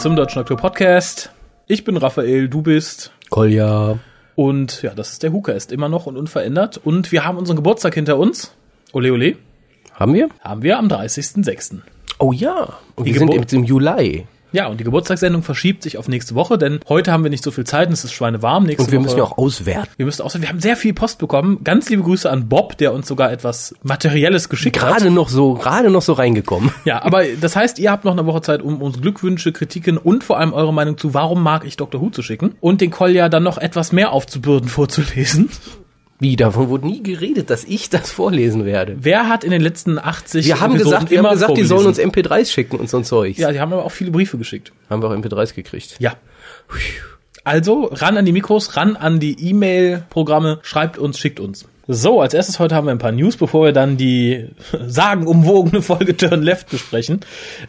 zum Deutschen Doktor Podcast. Ich bin Raphael, du bist Kolja. und ja, das ist der Huka, immer noch und unverändert. Und wir haben unseren Geburtstag hinter uns. Ole Ole. Haben wir? Haben wir am 30.06. Oh ja. Und Die wir sind Geburt- jetzt im Juli. Ja, und die Geburtstagssendung verschiebt sich auf nächste Woche, denn heute haben wir nicht so viel Zeit und es ist schweinewarm. Nächste Und wir Woche, müssen ja auch auswerten. wir müssen auch, wir haben sehr viel Post bekommen. Ganz liebe Grüße an Bob, der uns sogar etwas Materielles geschickt hat. Gerade noch so, gerade noch so reingekommen. Ja, aber das heißt, ihr habt noch eine Woche Zeit, um uns Glückwünsche, Kritiken und vor allem eure Meinung zu Warum mag ich Dr. Who zu schicken und den Kolja dann noch etwas mehr aufzubürden vorzulesen. Wie, davon wurde nie geredet, dass ich das vorlesen werde. Wer hat in den letzten 80 Wir haben Episoden gesagt, wir haben gesagt, die sollen uns vorgelesen? MP3s schicken und so ein Zeug. Ja, die haben aber auch viele Briefe geschickt. Haben wir auch MP3s gekriegt. Ja. Also, ran an die Mikros, ran an die E-Mail-Programme, schreibt uns, schickt uns. So, als erstes heute haben wir ein paar News, bevor wir dann die sagenumwogene Folge Turn Left besprechen.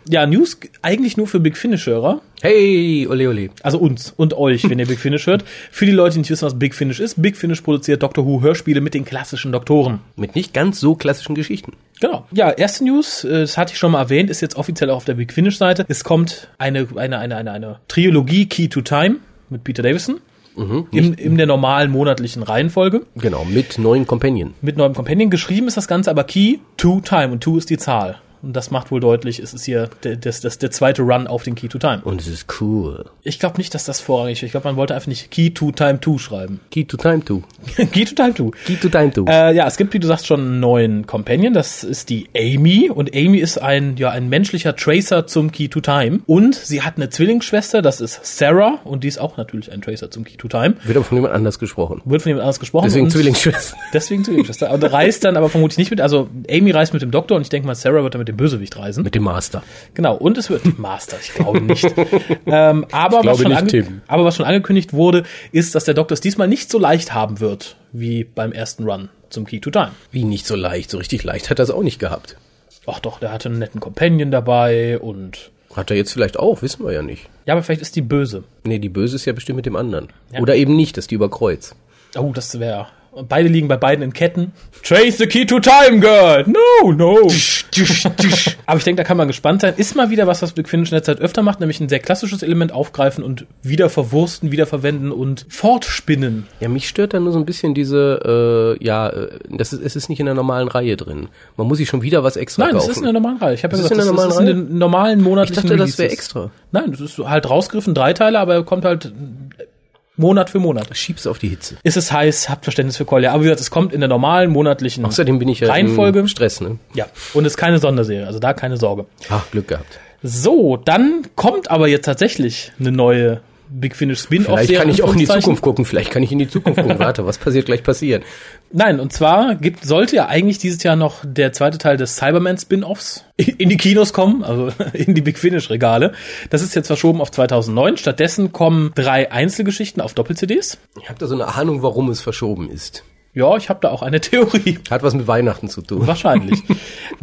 Ja, News eigentlich nur für Big Finish-Hörer. Hey, ole ole. Also uns und euch, wenn ihr Big Finish hört. Für die Leute, die nicht wissen, was Big Finish ist, Big Finish produziert Doctor Who Hörspiele mit den klassischen Doktoren. Mit nicht ganz so klassischen Geschichten. Genau. Ja, erste News, äh, das hatte ich schon mal erwähnt, ist jetzt offiziell auch auf der Big Finish Seite. Es kommt eine, eine, eine, eine, eine Trilogie Key to Time mit Peter Davison. In, in der normalen monatlichen Reihenfolge. Genau, mit neuen Companion. Mit neuem Companion. Geschrieben ist das Ganze aber Key to Time und Two ist die Zahl. Und das macht wohl deutlich, es ist hier der, das, das, der zweite Run auf den Key to Time. Und es ist cool. Ich glaube nicht, dass das vorrangig ist. Ich glaube, man wollte einfach nicht Key to Time 2 schreiben. Key to time to. Key to Time 2. Key to time to. Äh, ja, es gibt, wie du sagst, schon einen neuen Companion. Das ist die Amy. Und Amy ist ein, ja, ein menschlicher Tracer zum Key to Time. Und sie hat eine Zwillingsschwester, das ist Sarah. Und die ist auch natürlich ein Tracer zum Key to Time. Wird aber von jemand anders gesprochen. Wird von jemand anders gesprochen. Deswegen Zwillingsschwester. Deswegen Zwillingsschwester. Und reist dann aber vermutlich nicht mit. Also Amy reist mit dem Doktor und ich denke mal, Sarah wird dann mit dem Bösewicht reisen. Mit dem Master. Genau, und es wird Master, ich glaube nicht. ähm, aber, was glaube schon nicht, aber was schon angekündigt wurde, ist, dass der Doktor es diesmal nicht so leicht haben wird, wie beim ersten Run zum Key to Time. Wie nicht so leicht. So richtig leicht hat er es auch nicht gehabt. Ach doch, der hatte einen netten Companion dabei und Hat er jetzt vielleicht auch, wissen wir ja nicht. ja, aber vielleicht ist die böse. Nee, die Böse ist ja bestimmt mit dem anderen. Ja. Oder eben nicht, dass die überkreuzt. Oh, das wäre. Und beide liegen bei beiden in Ketten. Trace the key to time, girl. No, no. Aber ich denke, da kann man gespannt sein. Ist mal wieder was, was Big Finish in der Zeit öfter macht, nämlich ein sehr klassisches Element aufgreifen und wieder verwursten, wieder verwenden und fortspinnen. Ja, mich stört da nur so ein bisschen diese, äh, ja, äh, das ist, es ist nicht in der normalen Reihe drin. Man muss sich schon wieder was extra Nein, das kaufen. ist in der normalen Reihe. Ich habe ja gesagt, in das, ist in den normalen ich monatlichen dachte, das wäre Releases. extra. Nein, das ist halt rausgriffen, drei Teile, aber er kommt halt Monat für Monat. Schieb's auf die Hitze. Ist es heiß, habt Verständnis für Kolja. Aber wie gesagt, es kommt in der normalen monatlichen Außerdem bin ich ja Reihenfolge. im Stress, ne? Ja, und es ist keine Sonderserie, also da keine Sorge. Ach, Glück gehabt. So, dann kommt aber jetzt tatsächlich eine neue Big Finish Spin-off-Serie. Vielleicht kann ich auch in die. Zukunft gucken. Vielleicht kann ich in die Zukunft gucken. Warte, was passiert gleich passieren? Nein, und zwar gibt, sollte ja eigentlich dieses Jahr noch der zweite Teil des Cyberman-Spin-Offs in die Kinos kommen, also in die Big Finish-Regale. Das ist jetzt verschoben auf 2009. Stattdessen kommen drei Einzelgeschichten auf Doppel-CDs. Ich habe da so eine Ahnung, warum es verschoben ist. Ja, ich habe da auch eine Theorie. Hat was mit Weihnachten zu tun. Wahrscheinlich.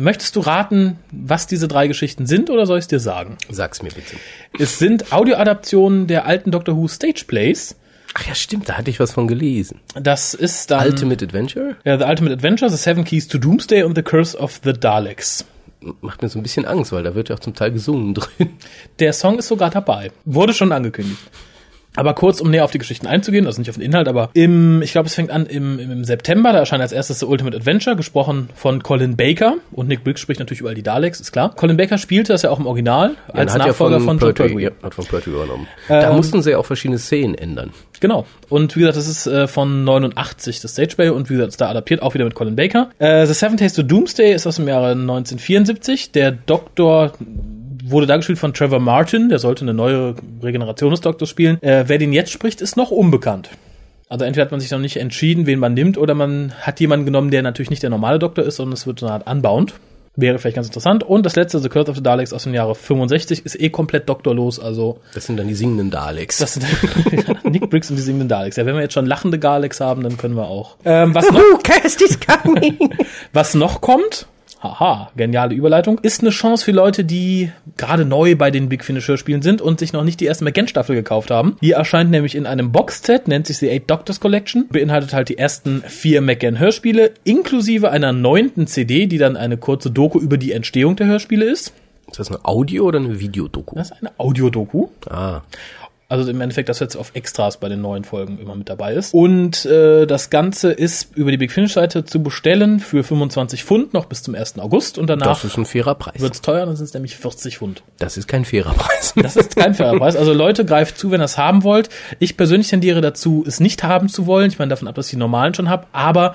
Möchtest du raten, was diese drei Geschichten sind oder soll ich es dir sagen? Sag's mir bitte. Es sind Audioadaptionen der alten Doctor Who Stage Plays. Ach ja, stimmt, da hatte ich was von gelesen. Das ist dann Ultimate Adventure? ja, The Ultimate Adventure, The Seven Keys to Doomsday und The Curse of the Daleks. Macht mir so ein bisschen Angst, weil da wird ja auch zum Teil gesungen drin. Der Song ist sogar dabei. Wurde schon angekündigt. Aber kurz, um näher auf die Geschichten einzugehen, also nicht auf den Inhalt, aber im, ich glaube, es fängt an im, im, September, da erscheint als erstes The Ultimate Adventure, gesprochen von Colin Baker. Und Nick Briggs spricht natürlich überall die Daleks, ist klar. Colin Baker spielte das ja auch im Original als Ja, Nachfolger von, John Pertwee, Pertwee. ja, hat von Pertwee übernommen. da mussten sie ja auch verschiedene Szenen ändern. Genau. Und wie gesagt, das ist äh, von 89 das Stageplay und wie gesagt, ist da adaptiert, auch wieder mit Colin Baker. Äh, The Seven Days to Doomsday ist aus dem Jahre 1974. Der Doktor wurde da gespielt von Trevor Martin, der sollte eine neue Regeneration des Doktors spielen. Äh, wer den jetzt spricht, ist noch unbekannt. Also entweder hat man sich noch nicht entschieden, wen man nimmt, oder man hat jemanden genommen, der natürlich nicht der normale Doktor ist, sondern es wird so eine Art Unbound. Wäre vielleicht ganz interessant. Und das letzte, The Curse of the Daleks aus dem Jahre 65, ist eh komplett doktorlos, also Das sind dann die singenden Daleks. das sind Nick Briggs und die singenden Daleks. Ja, wenn wir jetzt schon lachende Daleks haben, dann können wir auch. Ähm, was, noch, was noch kommt, haha, geniale Überleitung, ist eine Chance für Leute, die gerade neu bei den Big Finish Hörspielen sind und sich noch nicht die erste McGann-Staffel gekauft haben. Die erscheint nämlich in einem Boxset, nennt sich die Eight Doctors Collection, beinhaltet halt die ersten vier McGann-Hörspiele, inklusive einer neunten CD, die dann eine kurze Doku über die Entstehung der Hörspiele ist. Ist das eine Audio- oder eine Videodoku? Das ist eine Audiodoku. Ah. Also im Endeffekt, das jetzt auf Extras bei den neuen Folgen immer mit dabei ist. Und äh, das Ganze ist über die Big Finish Seite zu bestellen für 25 Pfund noch bis zum 1. August und danach Das ist ein fairer Preis. wird's teuer, dann sind es nämlich 40 Pfund. Das ist kein fairer Preis. Das ist kein fairer Preis. Also Leute, greift zu, wenn ihr es haben wollt. Ich persönlich tendiere dazu, es nicht haben zu wollen. Ich meine davon ab, dass ich die normalen schon habe, aber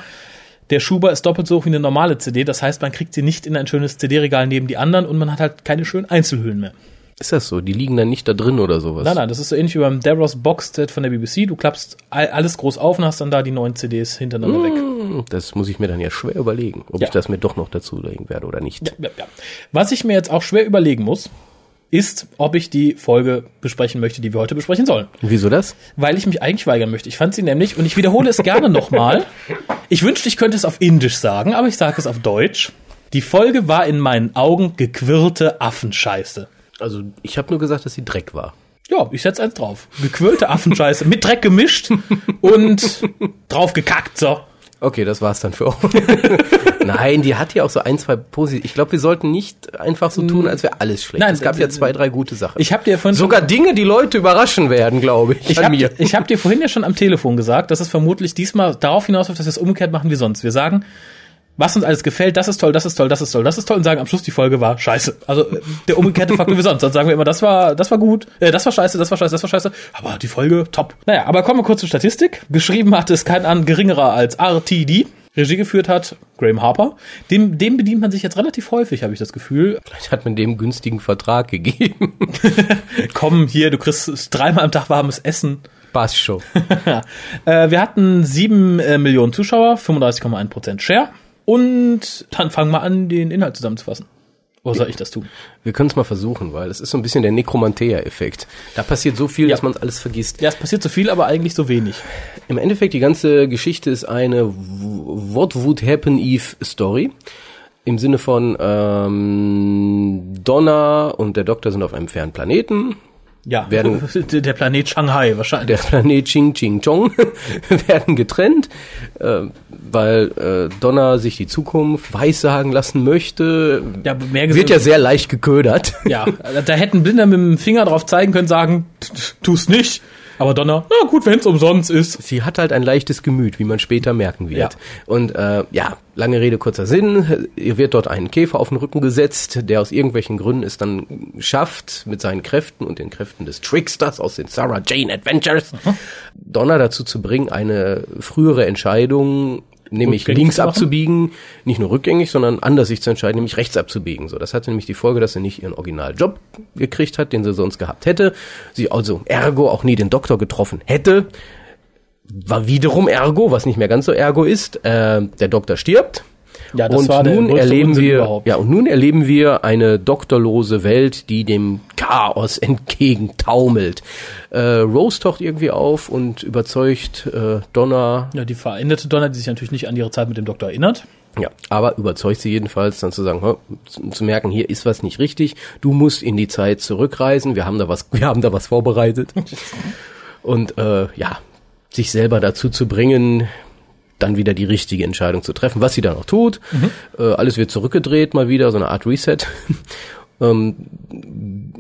der Schuber ist doppelt so hoch wie eine normale CD. Das heißt, man kriegt sie nicht in ein schönes CD-Regal neben die anderen und man hat halt keine schönen Einzelhüllen mehr. Ist das so? Die liegen dann nicht da drin oder sowas? Nein, nein, das ist so ähnlich wie beim Davros Box-Set von der BBC. Du klappst all- alles groß auf und hast dann da die neuen CDs hintereinander weg. Hm, Das muss ich mir dann ja schwer überlegen, ob Ja. ich das mir doch noch dazu legen werde oder nicht. Ja, ja. Was ich mir jetzt auch schwer überlegen muss, ist, ob ich die Folge besprechen möchte, die wir heute besprechen sollen. Wieso das? Weil ich mich eigentlich weigern möchte. Ich fand sie nämlich, und ich wiederhole es gerne nochmal. Ich wünschte, ich könnte es auf Indisch sagen, aber ich sage es auf Deutsch. Die Folge war in meinen Augen gequirlte Affenscheiße. Also ich habe nur gesagt, dass sie Dreck war. Ja, ich setz eins drauf. Gequirlte Affenscheiße, mit Dreck gemischt und drauf gekackt, so. Okay, das war's dann für euch. Nein, die hat ja auch so ein, zwei positive. Ich glaube, wir sollten nicht einfach so tun, als wäre alles schlecht. Nein, es gab äh, ja zwei, drei gute Sachen. Ich habe dir vorhin Sogar Dinge, die Leute überraschen werden, glaube ich. Ich habe hab dir vorhin ja schon am Telefon gesagt, dass es vermutlich diesmal darauf hinausläuft, dass wir es umgekehrt machen wie sonst. Wir sagen, was uns alles gefällt, das ist toll, das ist toll, das ist toll, das ist toll und sagen am Schluss, die Folge war scheiße. Also der umgekehrte Faktor wie sonst. Dann sagen wir immer, das war, das war gut, äh, das war scheiße, das war scheiße, das war scheiße, aber die Folge top. Naja, aber kommen wir kurz zur Statistik. Geschrieben hat es kein an geringerer als RTD. Regie geführt hat Graham Harper. Dem, dem bedient man sich jetzt relativ häufig, habe ich das Gefühl. Vielleicht hat man dem günstigen Vertrag gegeben. Komm hier, du kriegst dreimal am Tag warmes Essen. Passt schon. äh, wir hatten sieben äh, Millionen Zuschauer, 35,1% Share. Und dann fangen wir an, den Inhalt zusammenzufassen. Oder soll ich das tun? Wir können es mal versuchen, weil es ist so ein bisschen der Nekromantea-Effekt. Da passiert so viel, Ja. dass man alles vergisst. Ja, es passiert so viel, aber eigentlich so wenig. Im Endeffekt, die ganze Geschichte ist eine What Would Happen If Story. Im Sinne von ähm, Donna und der Doktor sind auf einem fernen Planeten. Ja, Werden- der Planet Shanghai wahrscheinlich. Der Planet Ching Ching Chong werden getrennt, äh, weil äh, Donna sich die Zukunft weissagen lassen möchte. ja, mehr Wird ja sehr leicht geködert. ja, da hätten Blinder mit dem Finger drauf zeigen können, sagen, tu's nicht. Aber Donner, na gut, wenn's umsonst ist. Sie hat halt ein leichtes Gemüt, wie man später merken wird. Ja. Und äh, ja, lange Rede, kurzer Sinn. Ihr wird dort ein Käfer auf den Rücken gesetzt, der aus irgendwelchen Gründen es dann schafft, mit seinen Kräften und den Kräften des Tricksters aus den Sarah Jane Adventures, Donner dazu zu bringen, eine frühere Entscheidung, nämlich links abzubiegen, nicht nur rückgängig, sondern anders sich zu entscheiden, nämlich rechts abzubiegen. So, das hatte nämlich die Folge, dass sie nicht ihren Originaljob gekriegt hat, den sie sonst gehabt hätte. Sie also ergo auch nie den Doktor getroffen hätte. War wiederum ergo, was nicht mehr ganz so ergo ist. Äh, der Doktor stirbt. Ja, das und war der nun größte erleben wir, überhaupt. ja, und nun erleben wir eine doktorlose Welt, die dem Chaos entgegentaumelt. Äh, Rose taucht irgendwie auf und überzeugt äh, Donna, Ja, die veränderte Donner, die sich natürlich nicht an ihre Zeit mit dem Doktor erinnert. ja, aber überzeugt sie jedenfalls dann zu sagen, zu merken, hier ist was nicht richtig. Du musst in die Zeit zurückreisen. Wir haben da was, wir haben da was vorbereitet. Und äh, ja, sich selber dazu zu bringen, dann wieder die richtige Entscheidung zu treffen, was sie dann auch tut. Äh, alles wird zurückgedreht, mal wieder so eine Art Reset. ähm,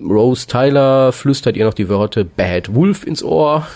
Rose Tyler flüstert ihr noch die Worte Bad Wolf ins Ohr.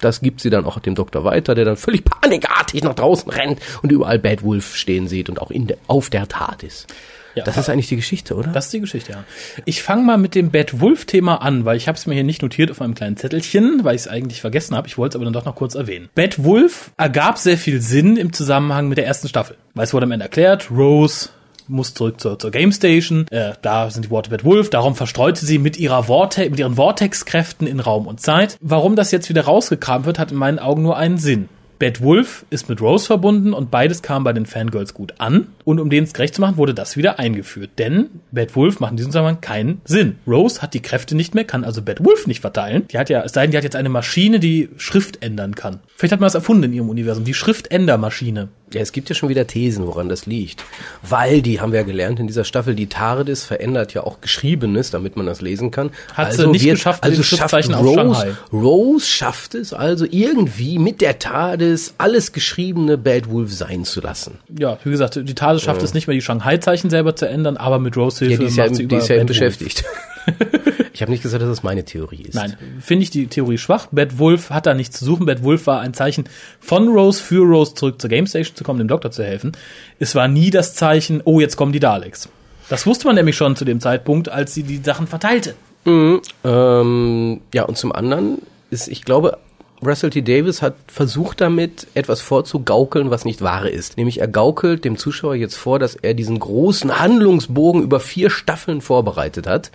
Das gibt sie dann auch dem Doktor weiter, der dann völlig panikartig nach draußen rennt und überall Bad Wolf stehen sieht und auch in der, auf der Tat ist. Ja. Das ist eigentlich die Geschichte, oder? Das ist die Geschichte, ja. Ich fange mal mit dem Bad Wolf-Thema an, weil ich habe es mir hier nicht notiert auf einem kleinen Zettelchen, weil ich es eigentlich vergessen habe. Ich wollte es aber dann doch noch kurz erwähnen. Bad Wolf ergab sehr viel Sinn im Zusammenhang mit der ersten Staffel. Weil es wurde am Ende erklärt, Rose muss zurück zur, zur Game Station. Äh, da sind die Worte Bad Wolf. Darum verstreute sie mit ihrer Vorte mit ihren Vortex-Kräften in Raum und Zeit. Warum das jetzt wieder rausgekramt wird, hat in meinen Augen nur einen Sinn. Bad Wolf ist mit Rose verbunden und beides kam bei den Fangirls gut an. Und um denen es gerecht zu machen, wurde das wieder eingeführt. Denn Bad Wolf macht in diesem Zusammenhang keinen Sinn. Rose hat die Kräfte nicht mehr, kann also Bad Wolf nicht verteilen. Die hat ja, es sei denn, die hat jetzt eine Maschine, die Schrift ändern kann. Vielleicht hat man das erfunden in ihrem Universum. Die Schriftändermaschine. Ja, es gibt ja schon wieder Thesen, woran das liegt. Weil, die haben wir ja gelernt in dieser Staffel, die TARDIS verändert ja auch Geschriebenes, damit man das lesen kann. Hat sie nicht geschafft, also schafft Rose. Rose schafft es also irgendwie mit der TARDIS alles Geschriebene Bad Wolf sein zu lassen. Ja, wie gesagt, die TARDIS schafft es nicht mehr, die Shanghai-Zeichen selber zu ändern, aber mit Rose Ja, Hilfe die ist ja, die ist ja beschäftigt. ich habe nicht gesagt, dass das meine Theorie ist. Nein, finde ich die Theorie schwach. Bad Wolf hat da nichts zu suchen. Bad Wolf war ein Zeichen von Rose für Rose zurück zur Game Station zu kommen, dem Doktor zu helfen. Es war nie das Zeichen, oh, jetzt kommen die Daleks. Das wusste man nämlich schon zu dem Zeitpunkt, als sie die Sachen verteilte. Ähm, ja, und zum anderen ist, ich glaube, Russell T. Davis hat versucht damit, etwas vorzugaukeln, was nicht wahre ist. Nämlich er gaukelt dem Zuschauer jetzt vor, dass er diesen großen Handlungsbogen über vier Staffeln vorbereitet hat.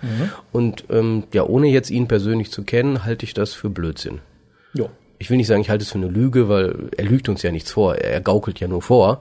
Und ähm, ja, ohne jetzt ihn persönlich zu kennen, halte ich das für Blödsinn. Jo. Ich will nicht sagen, ich halte es für eine Lüge, weil er lügt uns ja nichts vor. Er gaukelt ja nur vor.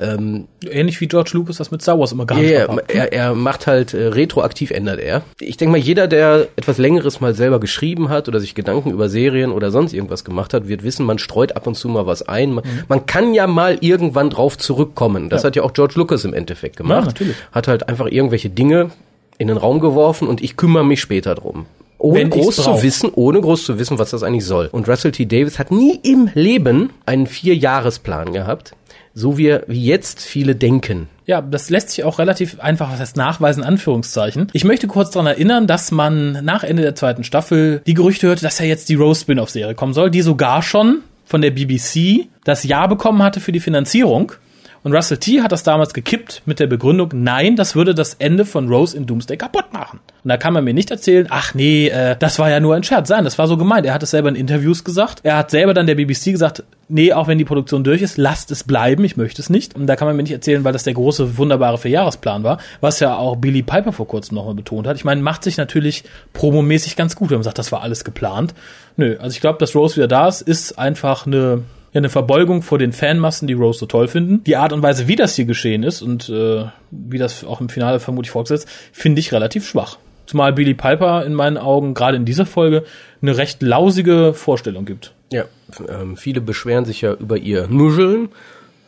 Ähm, Ähnlich wie George Lucas das mit Star Wars immer gehandhabt hat. er, er macht halt äh, retroaktiv ändert er. Ich denke mal, jeder, der etwas längeres mal selber geschrieben hat oder sich Gedanken über Serien oder sonst irgendwas gemacht hat, wird wissen, man streut ab und zu mal was ein. Man, man kann ja mal irgendwann drauf zurückkommen. Das Ja. hat ja auch George Lucas im Endeffekt gemacht. Ja, natürlich. Hat halt einfach irgendwelche Dinge in den Raum geworfen und ich kümmere mich später drum. Ohne groß zu wissen, ohne groß zu wissen, was das eigentlich soll. Und Russell T. Davis hat nie im Leben einen Vierjahresplan gehabt, so wie, wie jetzt viele denken. Ja, das lässt sich auch relativ einfach, was heißt nachweisen, Anführungszeichen. Ich möchte kurz daran erinnern, dass man nach Ende der zweiten Staffel die Gerüchte hörte, dass ja jetzt die Rose Spin-off-Serie kommen soll, die sogar schon von der BBC das Ja bekommen hatte für die Finanzierung. Und Russell T. hat das damals gekippt mit der Begründung, nein, das würde das Ende von Rose in Doomsday kaputt machen. Und da kann man mir nicht erzählen, ach nee, äh, das war ja nur ein Scherz. Nein, das war so gemeint. Er hat es selber in Interviews gesagt. Er hat selber dann der BBC gesagt, nee, auch wenn die Produktion durch ist, lasst es bleiben, ich möchte es nicht. Und da kann man mir nicht erzählen, weil das der große, wunderbare Vierjahresplan war, was ja auch Billy Piper vor kurzem nochmal betont hat. Ich meine, macht sich natürlich promomäßig ganz gut, wenn man sagt, das war alles geplant. Nö, also ich glaube, dass Rose wieder da ist, ist einfach eine ja, eine Verbeugung vor den Fanmassen, die Rose so toll finden. Die Art und Weise, wie das hier geschehen ist und äh, wie das auch im Finale vermutlich fortsetzt, finde ich relativ schwach. Zumal Billy Piper in meinen Augen gerade in dieser Folge eine recht lausige Vorstellung gibt. Ja, ähm, viele beschweren sich ja über ihr Nuscheln.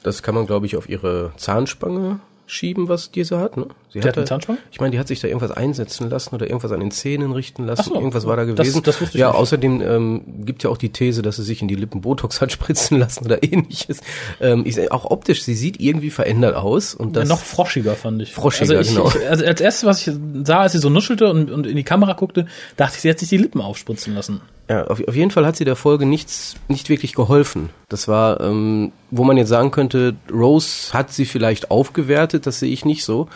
Das kann man, glaube ich, auf ihre Zahnspange schieben, was diese hat. Ne? Sie hatte- eine Zahnspange? Ich meine, die hat sich da irgendwas einsetzen lassen oder irgendwas an den Zähnen richten lassen. So, irgendwas war da das- gewesen. das ich ja, nicht. außerdem ähm, gibt ja auch die These, dass sie sich in die Lippen Botox hat spritzen lassen oder ähnliches. Ähm, ich, auch optisch, sie sieht irgendwie verändert aus. Und das noch froschiger fand ich. Froschiger, also ich, genau. Ich, also als erstes, was ich sah, als sie so nuschelte und, und in die Kamera guckte, dachte ich, sie hat sich die Lippen aufspritzen lassen. Ja, auf, auf jeden Fall hat sie der Folge nichts, nicht wirklich geholfen. Das war, ähm, wo man jetzt sagen könnte, Rose hat sie vielleicht aufgewertet, das sehe ich nicht so.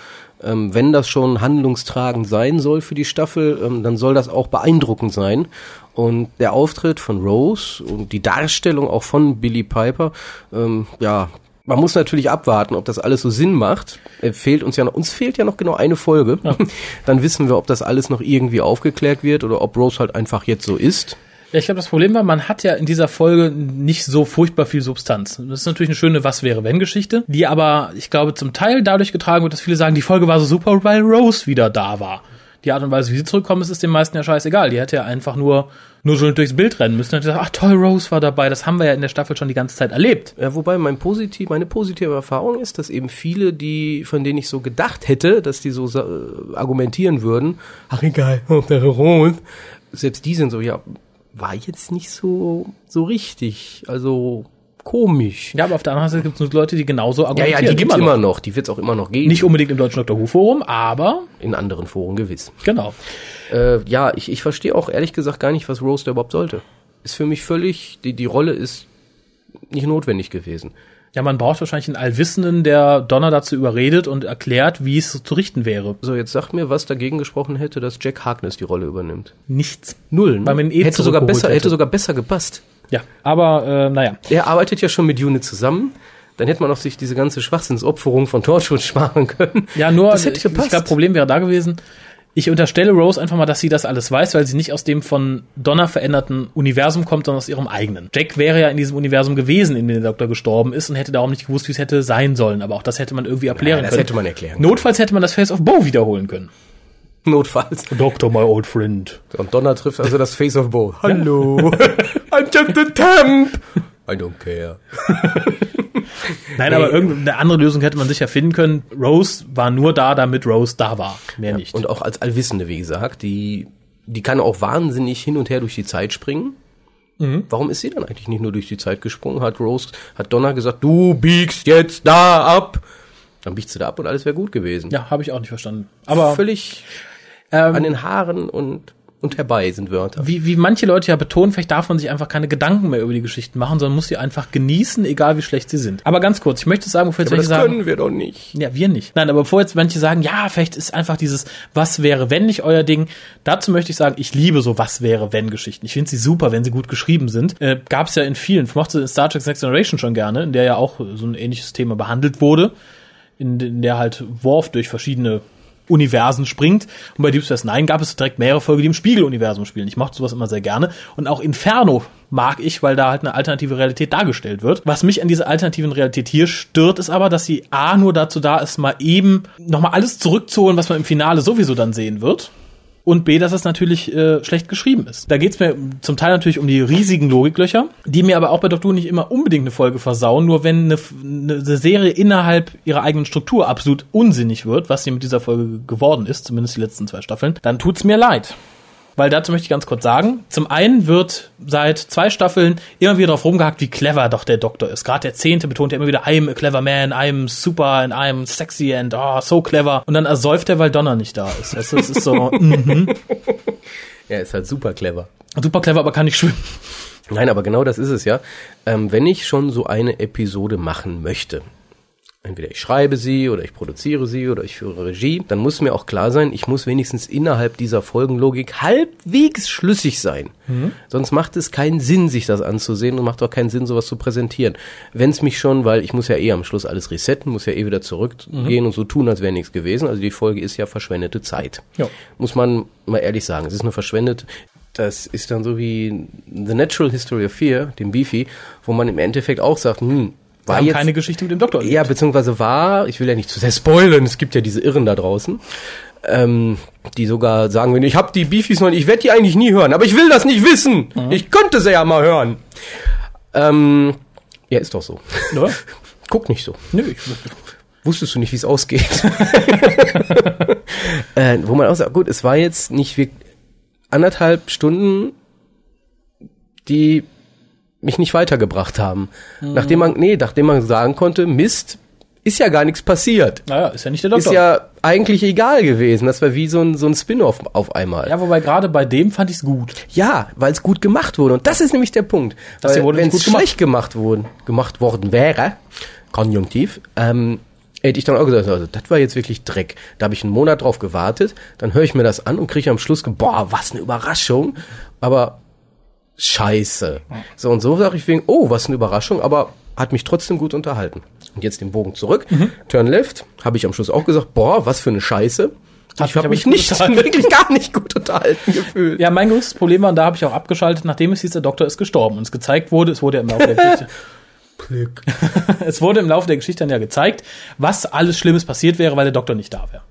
Ähm, wenn das schon handlungstragend sein soll für die Staffel, ähm, dann soll das auch beeindruckend sein. Und der Auftritt von Rose und die Darstellung auch von Billy Piper, ähm, ja, man muss natürlich abwarten, ob das alles so Sinn macht. Äh, fehlt uns ja noch, uns fehlt ja noch genau eine Folge. Dann wissen wir, ob das alles noch irgendwie aufgeklärt wird oder ob Rose halt einfach jetzt so ist. Ja, ich glaube, das Problem war, man hat ja in dieser Folge nicht so furchtbar viel Substanz. Das ist natürlich eine schöne Was-wäre-wenn-Geschichte, die aber, ich glaube, zum Teil dadurch getragen wird, dass viele sagen, die Folge war so super, weil Rose wieder da war. Die Art und Weise, wie sie zurückkommen, ist, ist den meisten ja scheißegal. Die hätte ja einfach nur nuschelnd durchs Bild rennen müssen. Und gesagt, ach toll, Rose war dabei. Das haben wir ja in der Staffel schon die ganze Zeit erlebt. Ja, wobei mein positiv, meine positive Erfahrung ist, dass eben viele, die, von denen ich so gedacht hätte, dass die so äh, argumentieren würden, ach egal, Rose, selbst die sind so, ja, war jetzt nicht so, so richtig, also komisch. Ja, aber auf der anderen Seite gibt es Leute, die genauso Ja, argumentieren. ja, die gibt's noch. immer noch, die wird's auch immer noch geben. Nicht unbedingt im deutschen Dr. Who Forum, aber in anderen Foren gewiss. genau. Äh, ja, ich, ich verstehe auch ehrlich gesagt gar nicht, was Rose da überhaupt sollte. Ist für mich völlig, die, die Rolle ist nicht notwendig gewesen. Ja, man braucht wahrscheinlich einen Allwissenden, der Donner dazu überredet und erklärt, wie es zu richten wäre. So, jetzt sagt mir, was dagegen gesprochen hätte, dass Jack Harkness die Rolle übernimmt. Nichts. Null. Ne? Weil man eh hätte sogar besser, hätte. hätte sogar besser gepasst. Ja, aber äh, naja. Er arbeitet ja schon mit Unit zusammen. Dann hätte man auch sich diese ganze Schwachsinnsopferung von Torchwood sparen können. Ja, nur, das hätte ich, ich gepasst. glaube, Problem wäre da gewesen, ich unterstelle Rose einfach mal, dass sie das alles weiß, weil sie nicht aus dem von Donner veränderten Universum kommt, sondern aus ihrem eigenen. Jack wäre ja in diesem Universum gewesen, in dem der Doktor gestorben ist und hätte darum nicht gewusst, wie es hätte sein sollen. Aber auch das hätte man irgendwie erklären Ja, das können. hätte man erklären Notfalls hätte man das Face of Bo wiederholen können. Notfalls. Doctor, my old friend. Und Donner trifft also das Face of Bo. Hallo. I'm just a temp. I don't care. Nein, aber irgendeine andere Lösung hätte man sicher finden können. Rose war nur da, damit Rose da war. Mehr nicht. Und auch als Allwissende, wie gesagt, die, die kann auch wahnsinnig hin und her durch die Zeit springen. Mhm. Warum ist sie dann eigentlich nicht nur durch die Zeit gesprungen? Hat Rose, hat Donna gesagt, du biegst jetzt da ab. Dann biegt sie da ab und alles wäre gut gewesen. ja, habe ich auch nicht verstanden. Aber Völlig ähm, an den Haaren und, und herbei sind Wörter. wie, wie manche Leute ja betonen, vielleicht darf man sich einfach keine Gedanken mehr über die Geschichten machen, sondern muss sie einfach genießen, egal wie schlecht sie sind. Aber ganz kurz, ich möchte sagen, bevor jetzt Aber welche das sagen, können wir doch nicht. Ja, wir nicht. Nein, aber bevor jetzt manche sagen, ja, vielleicht ist einfach dieses Was wäre, wenn nicht euer Ding. Dazu möchte ich sagen, ich liebe so Was wäre, wenn Geschichten. Ich finde sie super, wenn sie gut geschrieben sind. Äh, Gab es ja in vielen. Ich mochte in Star Trek Next Generation schon gerne, in der ja auch so ein ähnliches Thema behandelt wurde. In, in der halt Worf durch verschiedene Universen springt. Und bei Deep Space Nine gab es direkt mehrere Folgen, die im Spiegeluniversum spielen. Ich mochte sowas immer sehr gerne. Und auch Inferno mag ich, weil da halt eine alternative Realität dargestellt wird. Was mich an dieser alternativen Realität hier stört, ist aber, dass sie A nur dazu da ist, mal eben nochmal alles zurückzuholen, was man im Finale sowieso dann sehen wird. Und B, dass es natürlich äh, schlecht geschrieben ist. Da geht's mir zum Teil natürlich um die riesigen Logiklöcher, die mir aber auch bei Doctor Who nicht immer unbedingt eine Folge versauen, nur wenn eine, eine Serie innerhalb ihrer eigenen Struktur absolut unsinnig wird, was sie mit dieser Folge geworden ist, zumindest die letzten zwei Staffeln, dann tut's mir leid. Weil dazu möchte ich ganz kurz sagen, zum einen wird seit zwei Staffeln immer wieder drauf rumgehackt, wie clever doch der Doktor ist. Gerade der Zehnte betont ja immer wieder, I'm a clever man, I'm super and I'm sexy and oh, so clever. Und dann ersäuft er, weil Donner nicht da ist. Weißt du, es ist so, mhm. Er ist halt super clever. super clever, aber kann nicht schwimmen. Nein, aber genau das ist es ja. Ähm, wenn ich schon so eine Episode machen möchte, entweder ich schreibe sie oder ich produziere sie oder ich führe Regie, dann muss mir auch klar sein, ich muss wenigstens innerhalb dieser Folgenlogik halbwegs schlüssig sein. Sonst macht es keinen Sinn, sich das anzusehen und macht auch keinen Sinn, sowas zu präsentieren. Wenn es mich schon, weil ich muss ja eh am Schluss alles resetten, muss ja eh wieder zurückgehen und so tun, als wäre nichts gewesen. Also die Folge ist ja verschwendete Zeit. Ja. Muss man mal ehrlich sagen. Es ist nur verschwendet. Das ist dann so wie The Natural History of Fear, dem Beefy, wo man im Endeffekt auch sagt, hm, war haben jetzt keine Geschichte mit dem Doktor. ja, beziehungsweise war, ich will ja nicht zu sehr spoilern, es gibt ja diese Irren da draußen, ähm, die sogar sagen, wenn ich hab die Beefies noch ich werde die eigentlich nie hören, aber ich will das nicht wissen. Ich könnte sie ja mal hören. Ähm, ja, ist doch so. Oder? Guck nicht so. Nö, ich, Wusstest du nicht, wie es ausgeht? äh, wo man auch sagt, gut, es war jetzt nicht wirklich anderthalb Stunden, die mich nicht weitergebracht haben. Nachdem man, nee, nachdem man sagen konnte, Mist, ist ja gar nichts passiert. naja, ist ja nicht der Ist Doktor. ja eigentlich egal gewesen. Das war wie so ein, so ein Spin-off auf einmal. ja, wobei gerade bei dem fand ich's gut. Ja, weil es gut gemacht wurde. Und das ist nämlich der Punkt. Das Weil wenn es schlecht gemacht worden, gemacht worden wäre, konjunktiv, ähm, hätte ich dann auch gesagt, also das war jetzt wirklich Dreck. Da habe ich einen Monat drauf gewartet, dann höre ich mir das an und kriege am Schluss, boah, was eine Überraschung. Aber scheiße. So und so sage ich wegen, oh, was eine Überraschung, aber hat mich trotzdem gut unterhalten. Und jetzt den Bogen zurück. Mhm. Turn left, habe ich am Schluss auch gesagt, boah, was für eine Scheiße. Hat ich habe mich nicht, wirklich gar nicht gut unterhalten gefühlt. Ja, mein größtes Problem war, und da habe ich auch abgeschaltet, nachdem es hieß, der Doktor ist gestorben und es gezeigt wurde, es wurde ja im Laufe der Geschichte, Glück. es wurde im Laufe der Geschichte dann ja gezeigt, was alles Schlimmes passiert wäre, weil der Doktor nicht da wäre.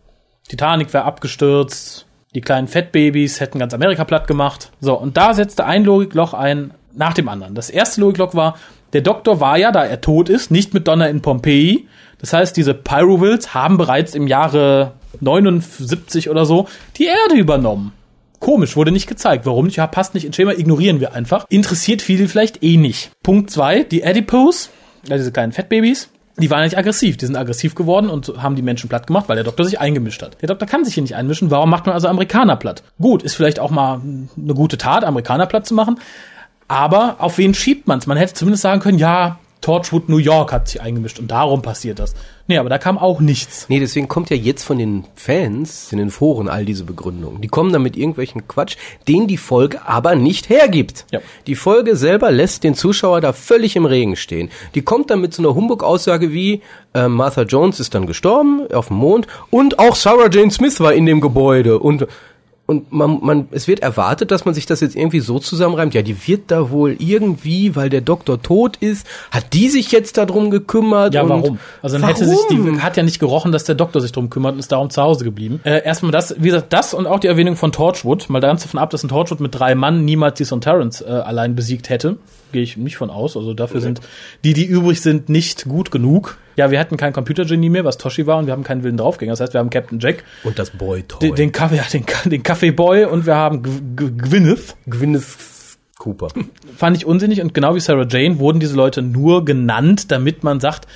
Titanic wäre abgestürzt, die kleinen Fettbabys hätten ganz Amerika platt gemacht. So, und da setzte ein Logikloch ein nach dem anderen. Das erste Logikloch war, der Doktor war ja, da er tot ist, nicht mit Donner in Pompeji. Das heißt, diese Pyrovils haben bereits im Jahre 79 oder so die Erde übernommen. Komisch, wurde nicht gezeigt. Warum nicht? Ja, passt nicht ins Schema, ignorieren wir einfach. Interessiert viele vielleicht eh nicht. Punkt zwei: die Adipose, diese kleinen Fettbabys, die waren nicht aggressiv. Die sind aggressiv geworden und haben die Menschen platt gemacht, weil der Doktor sich eingemischt hat. Der Doktor kann sich hier nicht einmischen. Warum macht man also Amerikaner platt? Gut, ist vielleicht auch mal eine gute Tat, Amerikaner platt zu machen. Aber auf wen schiebt man's? Man hätte zumindest sagen können, ja, Torchwood New York hat sich eingemischt und darum passiert das. Nee, aber da kam auch nichts. Nee, deswegen kommt ja jetzt von den Fans in den Foren all diese Begründungen. Die kommen dann mit irgendwelchen Quatsch, den die Folge aber nicht hergibt. Ja. Die Folge selber lässt den Zuschauer da völlig im Regen stehen. Die kommt dann mit so einer Humbug-Aussage wie, äh, Martha Jones ist dann gestorben auf dem Mond und auch Sarah Jane Smith war in dem Gebäude und und man, man, es wird erwartet, dass man sich das jetzt irgendwie so zusammenreimt. Ja, die wird da wohl irgendwie, weil der Doktor tot ist, hat die sich jetzt darum gekümmert? Ja, warum? Also dann hätte sich die hat ja nicht gerochen, dass der Doktor sich drum kümmert und ist darum zu Hause geblieben. Äh, erstmal das, wie gesagt, das und auch die Erwähnung von Torchwood, mal ganz davon ab, dass ein Torchwood mit drei Mann niemals die Sontarans äh, allein besiegt hätte. Gehe ich nicht von aus. Also dafür sind die, die übrig sind, nicht gut genug. Ja, wir hatten kein Computergenie mehr, was Toshi war, und wir haben keinen wilden Draufgänger. Das heißt, wir haben Captain Jack, Und das Boy Toy. den, den Kaffee, ja, den, den Kaffeeboy und wir haben G G Gwyneth. Gwyneth Cooper. Fand ich unsinnig und genau wie Sarah Jane wurden diese Leute nur genannt, damit man sagt,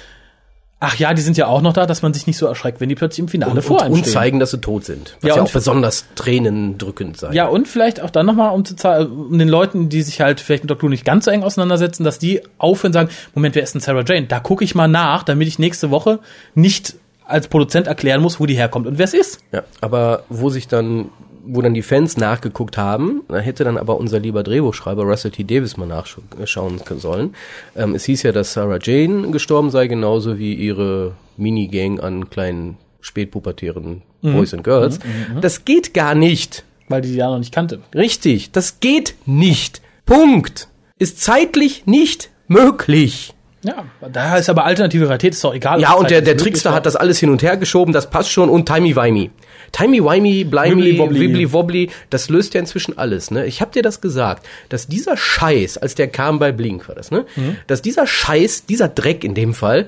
ach ja, die sind ja auch noch da, dass man sich nicht so erschreckt, wenn die plötzlich im Finale vor und, einem und zeigen, dass sie tot sind. Was Ja, ja, auch besonders tränendrückend sei. Ja, und vielleicht auch dann nochmal, um zu zeigen, um den Leuten, die sich halt vielleicht mit Dr. Who nicht ganz so eng auseinandersetzen, dass die aufhören und sagen, Moment, wer ist denn Sarah Jane? Da gucke ich mal nach, damit ich nächste Woche nicht als Produzent erklären muss, wo die herkommt und wer es ist. Ja, aber wo sich dann, wo dann die Fans nachgeguckt haben, da hätte dann aber unser lieber Drehbuchschreiber Russell T. Davis mal nachschauen sollen. Ähm, es hieß ja, dass Sarah Jane gestorben sei, genauso wie ihre Minigang an kleinen spätpubertären Boys and Girls. Das geht gar nicht. Weil die die ja noch nicht kannte. Richtig, das geht nicht. Punkt. Ist zeitlich nicht möglich. Ja, da ist aber alternative Realität, ist doch egal. Ja, und der, zeitlich der Trickster war. hat das alles hin und her geschoben, das passt schon und timey-wimey. Timey-wimey, blimey, wibbly-wobbly, das löst ja inzwischen alles, ne? Ich hab dir das gesagt, dass dieser Scheiß, als der kam bei Blink war das, ne? Mhm. Dass dieser Scheiß, dieser Dreck in dem Fall,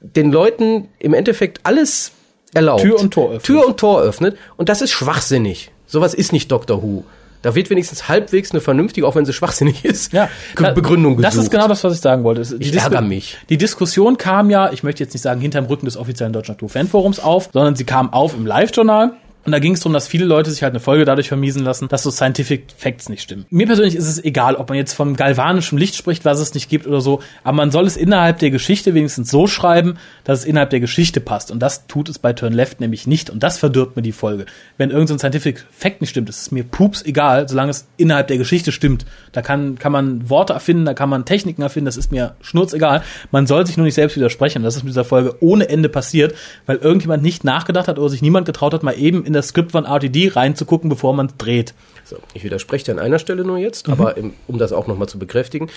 den Leuten im Endeffekt alles erlaubt. Tür und Tor öffnet. Tür und Tor öffnet und das ist schwachsinnig. Sowas ist nicht Doctor Who. Da wird wenigstens halbwegs eine vernünftige, auch wenn sie schwachsinnig ist, ja, Begründung Das gesucht. ist genau das, was ich sagen wollte. Die Ich ärgere mich. Die Diskussion kam ja, ich möchte jetzt nicht sagen hinterm Rücken des offiziellen Deutschen Doctor Who Fanforums auf, sondern sie kam auf im Live-Journal. Und da ging es darum, dass viele Leute sich halt eine Folge dadurch vermiesen lassen, dass so Scientific Facts nicht stimmen. Mir persönlich ist es egal, ob man jetzt vom galvanischen Licht spricht, was es nicht gibt oder so, aber man soll es innerhalb der Geschichte wenigstens so schreiben, dass es innerhalb der Geschichte passt. Und das tut es bei Turn Left nämlich nicht. Und das verdirbt mir die Folge. Wenn irgendein so Scientific Fact nicht stimmt, ist es mir pups egal, solange es innerhalb der Geschichte stimmt. Da kann, kann man Worte erfinden, da kann man Techniken erfinden, das ist mir schnurzegal. Man soll sich nur nicht selbst widersprechen. Das ist mit dieser Folge ohne Ende passiert, weil irgendjemand nicht nachgedacht hat oder sich niemand getraut hat, mal eben in das Skript von RTD reinzugucken, bevor man es dreht. So, ich widerspreche dir an einer Stelle nur Mhm. jetzt, aber im, um das auch nochmal zu bekräftigen,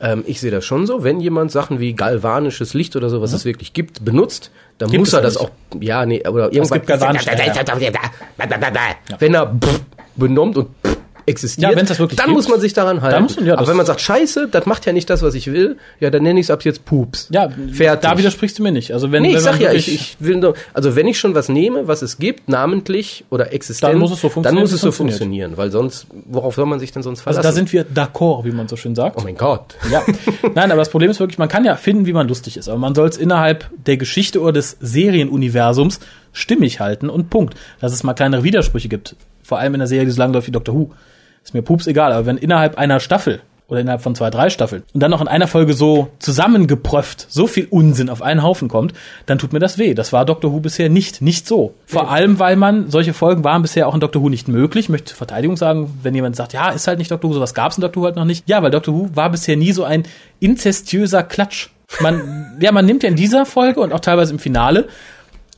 ähm, ich sehe das schon so, wenn jemand Sachen wie galvanisches Licht oder so, was es wirklich gibt, benutzt, dann Mhm. Gibt muss es er das nicht. auch, ja, nee, oder irgendwann, gibt galvanische- wenn er pff, benommt und pff, existiert, Ja, wenn's das wirklich dann gibt, muss man sich daran halten. muss man- ja, aber wenn man sagt, scheiße, das macht ja nicht das, was ich will, ja, dann nenne ich es ab jetzt Pups. Ja, Fertig. da widersprichst du mir nicht. Also wenn, Nee, wenn ich sag ja, ich, ich will nur, also wenn ich schon was nehme, was es gibt, namentlich oder existent, Dann muss es so funktionieren, dann muss es so funktionieren, weil sonst, worauf soll man sich denn sonst also verlassen? da sind wir d'accord, wie man so schön sagt. oh mein Gott. Ja, nein, aber das Problem ist wirklich, man kann ja finden, wie man lustig ist, aber man soll es innerhalb der Geschichte oder des Serienuniversums stimmig halten und Punkt. Dass es mal kleinere Widersprüche gibt, vor allem in der Serie, die so lang läuft wie Doctor Who, ist mir pups egal, aber wenn innerhalb einer Staffel oder innerhalb von zwei, drei Staffeln und dann noch in einer Folge so zusammengepröfft, so viel Unsinn auf einen Haufen kommt, dann tut mir das weh. Das war Doctor Who bisher nicht, nicht so. Vor allem, weil man, solche Folgen waren bisher auch in Doctor Who nicht möglich. Ich möchte zur Verteidigung sagen, wenn jemand sagt, ja, ist halt nicht Doctor Who, sowas gab es in Doctor Who halt noch nicht. Ja, weil Doctor Who war bisher nie so ein inzestiöser Klatsch. Man, ja, man nimmt ja in dieser Folge und auch teilweise im Finale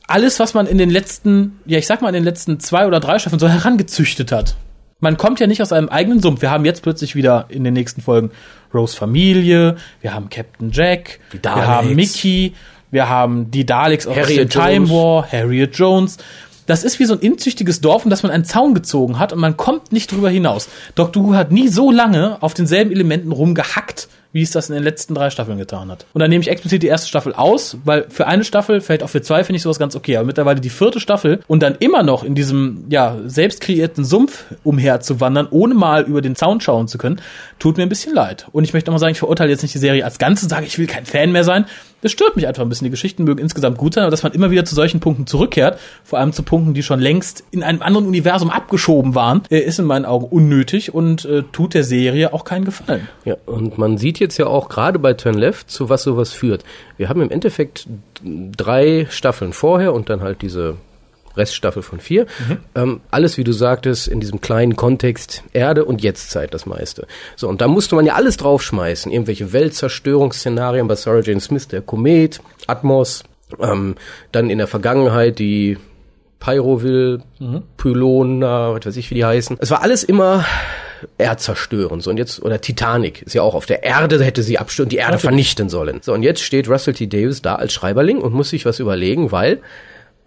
alles, was man in den letzten, ja, ich sag mal, in den letzten zwei oder drei Staffeln so herangezüchtet hat. Man kommt ja nicht aus einem eigenen Sumpf. Wir haben jetzt plötzlich wieder in den nächsten Folgen Rose Familie, wir haben Captain Jack, wir haben Mickey, wir haben die Daleks aus Harriet dem Time Jones. War, Harriet Jones. Das ist wie so ein inzüchtiges Dorf, in das man einen Zaun gezogen hat und man kommt nicht drüber hinaus. Doctor Who hat nie so lange auf denselben Elementen rumgehackt, wie es das in den letzten drei Staffeln getan hat. Und dann nehme ich explizit die erste Staffel aus, weil für eine Staffel, vielleicht auch für zwei, finde ich sowas ganz okay. Aber mittlerweile die vierte Staffel und dann immer noch in diesem, ja, selbst kreierten Sumpf umherzuwandern, ohne mal über den Zaun schauen zu können, tut mir ein bisschen leid. Und ich möchte auch mal sagen, ich verurteile jetzt nicht die Serie als Ganze, sage, ich will kein Fan mehr sein. Das stört mich einfach ein bisschen. Die Geschichten mögen insgesamt gut sein, aber dass man immer wieder zu solchen Punkten zurückkehrt, vor allem zu Punkten, die schon längst in einem anderen Universum abgeschoben waren, äh, ist in meinen Augen unnötig und äh, tut der Serie auch keinen Gefallen. Ja, und man sieht jetzt ja auch gerade bei Turn Left, zu was sowas führt. Wir haben im Endeffekt drei Staffeln vorher und dann halt diese Reststaffel von vier. Ähm, alles, wie du sagtest, in diesem kleinen Kontext Erde und Jetztzeit das meiste. So, und da musste man ja alles draufschmeißen. Irgendwelche Weltzerstörungsszenarien bei Sarah Jane Smith, der Komet, Atmos, ähm, dann in der Vergangenheit die Pyroville, Pylona, was weiß ich, wie die heißen. Es war alles immer erdzerstörend. So, und jetzt, oder Titanic ist ja auch auf der Erde, hätte sie abstürzen, die Erde vernichten sollen. So, und jetzt steht Russell T. Davis da als Schreiberling und muss sich was überlegen, weil,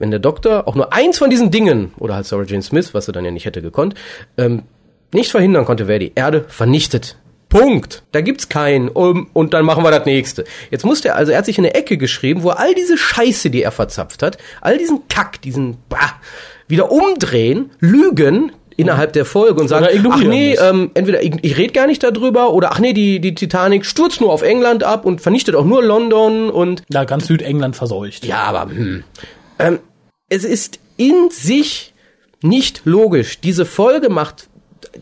wenn der Doktor auch nur eins von diesen Dingen, oder halt Sarah Jane Smith, was er dann ja nicht hätte gekonnt, ähm, nicht verhindern konnte, wer die Erde vernichtet, Punkt. Da gibt's keinen. Um, und dann machen wir das nächste. Jetzt musste er, also er hat sich in eine Ecke geschrieben, wo er all diese Scheiße, die er verzapft hat, all diesen Kack, diesen bah, wieder umdrehen, lügen innerhalb der Folge und sagen, ach nee, ähm, entweder ich, ich rede gar nicht darüber oder ach nee, die, die Titanic stürzt nur auf England ab und vernichtet auch nur London und Ja, ganz Südengland verseucht. ja, aber hm. ähm, es ist in sich nicht logisch. Diese Folge macht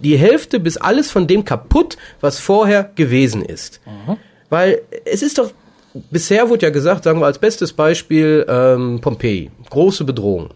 die Hälfte bis alles von dem kaputt, was vorher gewesen ist. Weil es ist doch, bisher wurde ja gesagt, sagen wir als bestes Beispiel ähm, Pompeji, große Bedrohung.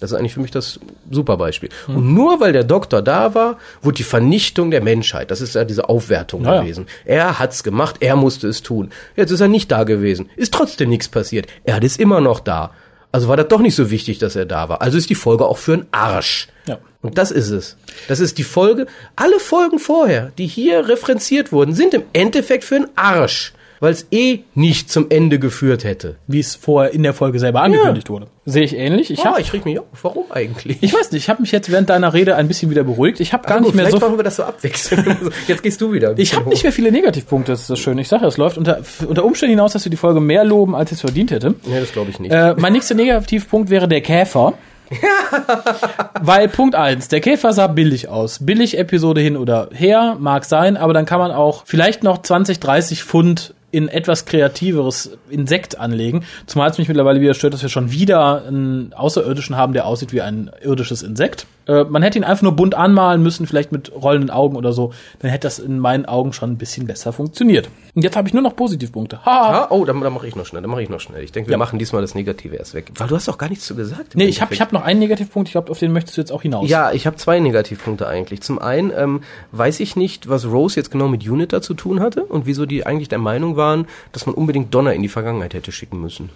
Das ist eigentlich für mich das super Beispiel. Und nur weil der Doktor da war, wurde die Vernichtung der Menschheit, das ist ja diese Aufwertung Ja, ja. gewesen. Er hat's gemacht, er musste es tun. Jetzt ist er nicht da gewesen, ist trotzdem nichts passiert. Er ist immer noch da. Also war das doch nicht so wichtig, dass er da war. Also ist die Folge auch für einen Arsch. Ja. Und das ist es. Das ist die Folge. Alle Folgen vorher, die hier referenziert wurden, sind im Endeffekt für einen Arsch. Weil es eh nicht zum Ende geführt hätte. Wie es vorher in der Folge selber angekündigt wurde. Sehe ich ähnlich. Ich, Ich, hab, ich reg mich auf. Warum eigentlich? ich weiß nicht, ich habe mich jetzt während deiner Rede ein bisschen wieder beruhigt. Ich habe gar nicht mehr vielleicht so machen wir das so abwechselnd. Jetzt gehst du wieder. Ich habe nicht mehr viele Negativpunkte, das ist das Schöne. Ich sage, es läuft unter, unter Umständen hinaus, dass wir die Folge mehr loben, als es verdient hätte. Nee, das glaube ich nicht. Äh, mein nächster Negativpunkt wäre der Käfer. Weil Punkt eins, der Käfer sah billig aus. Billig Episode hin oder her, mag sein, aber dann kann man auch vielleicht noch 20, 30 Pfund in etwas kreativeres Insekt anlegen. Zumal es mich mittlerweile wieder stört, dass wir schon wieder einen Außerirdischen haben, der aussieht wie ein irdisches Insekt. Äh, man hätte ihn einfach nur bunt anmalen müssen, vielleicht mit rollenden Augen oder so. Dann hätte das in meinen Augen schon ein bisschen besser funktioniert. Und jetzt habe ich nur noch Positivpunkte. Ha! Ah, oh, dann, dann mache ich noch schnell. Dann mache ich noch schnell. Ich denke, wir Ja. machen diesmal das Negative erst weg. Weil du hast doch gar nichts zu gesagt. Nee, ich habe ich hab noch einen Negativpunkt, ich glaube, auf den möchtest du jetzt auch hinaus. Ja, ich habe zwei Negativpunkte eigentlich. Zum einen ähm, weiß ich nicht, was Rose jetzt genau mit Unita zu tun hatte und wieso die eigentlich der Meinung waren, dass man unbedingt Donner in die Vergangenheit hätte schicken müssen.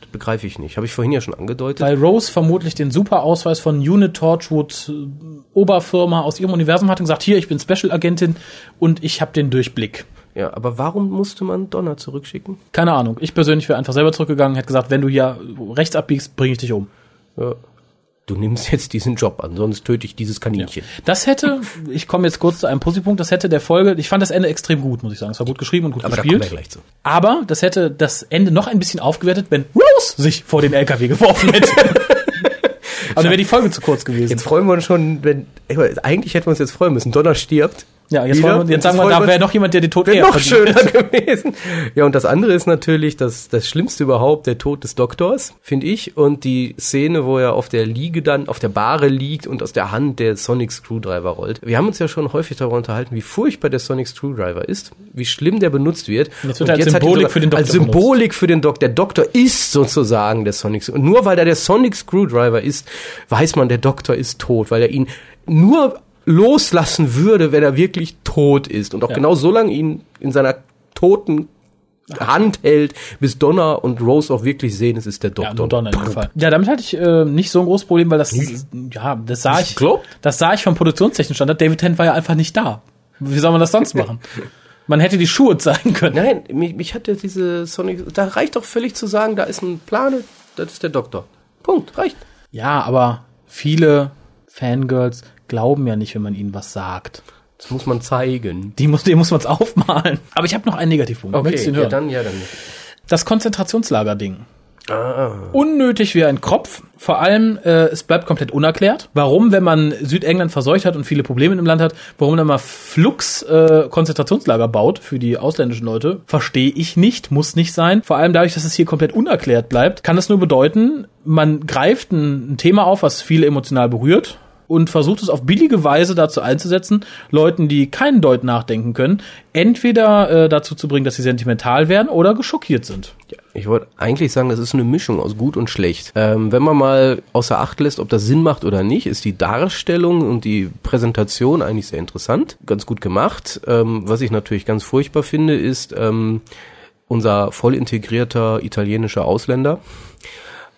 Das begreife ich nicht. Habe ich vorhin ja schon angedeutet. Weil Rose vermutlich den Super-Ausweis von Unit Torchwood äh, Oberfirma aus ihrem Universum hat und gesagt, hier, ich bin Special-Agentin und ich habe den Durchblick. ja, aber warum musste man Donner zurückschicken? Keine Ahnung. Ich persönlich wäre einfach selber zurückgegangen, hätte gesagt, wenn du hier rechts abbiegst, bringe ich dich um. Ja. Du nimmst jetzt diesen Job an, sonst töte ich dieses Kaninchen. Das hätte, ich komme jetzt kurz zu einem Positipunkt, das hätte der Folge, ich fand das Ende extrem gut, muss ich sagen. Es war gut geschrieben und gut Aber da kommen gespielt. wir gleich zu. Aber das hätte das Ende noch ein bisschen aufgewertet, wenn Rose sich vor den LKW geworfen hätte. Aber dann wäre die Folge zu kurz gewesen. Jetzt freuen wir uns schon, wenn eigentlich hätten wir uns jetzt freuen müssen. Donner stirbt. Ja, jetzt, Wieder. wollen wir, jetzt sagen wir, da wäre noch jemand, der den Tod eher noch verdient schöner gewesen. Ja, und das andere ist natürlich das, das Schlimmste überhaupt, der Tod des Doktors, finde ich. Und die Szene, wo er auf der Liege dann, auf der Bahre liegt und aus der Hand der Sonic Screwdriver rollt. Wir haben uns ja schon häufig darüber unterhalten, wie furchtbar der Sonic Screwdriver ist, wie schlimm der benutzt wird. Jetzt wird Und er als Symbolik für den Doktor Als Symbolik für den Doktor. Der Doktor ist sozusagen der Sonic Und nur weil er der Sonic Screwdriver ist, weiß man, der Doktor ist tot, weil er ihn nur loslassen würde, wenn er wirklich tot ist. Und auch Ja. genau so lange ihn in seiner toten Hand hält, bis Donner und Rose auch wirklich sehen, es ist der Ja, Doktor. nur Donner in dem Fall. Ja, damit hatte ich äh, nicht so ein großes Problem, weil das, ja, das sah ich, glaubt? das sah ich vom Produktionstechnischen Standard. David Tennant war ja einfach nicht da. Wie soll man das sonst machen? Man hätte die Schuhe zeigen können. Nein, mich, mich hat ja diese Sonic, da reicht doch völlig zu sagen, da ist ein Planet, das ist der Doktor. Punkt, reicht. Ja, aber viele Fangirls glauben ja nicht, wenn man ihnen was sagt. Das muss man zeigen. Die muss, dem muss man es aufmalen. Aber ich habe noch einen Negativpunkt. Möchtest du ihn ja hören? dann, ja dann. Das Konzentrationslager-Ding. Ah. Unnötig wie ein Kropf. Vor allem, äh, es bleibt komplett unerklärt. Warum, wenn man Südengland verseucht hat und viele Probleme im Land hat, warum dann mal Flux äh, Konzentrationslager baut für die ausländischen Leute, verstehe ich nicht, muss nicht sein. Vor allem dadurch, dass es hier komplett unerklärt bleibt, kann es nur bedeuten, man greift ein, ein Thema auf, was viele emotional berührt und versucht es auf billige Weise dazu einzusetzen, Leuten, die keinen Deut nachdenken können, entweder äh, dazu zu bringen, dass sie sentimental werden oder geschockiert sind. Ja, ich wollte eigentlich sagen, das ist eine Mischung aus gut und schlecht. Ähm, wenn man mal außer Acht lässt, ob das Sinn macht oder nicht, ist die Darstellung und die Präsentation eigentlich sehr interessant, ganz gut gemacht. Ähm, was ich natürlich ganz furchtbar finde, ist ähm, unser voll integrierter italienischer Ausländer.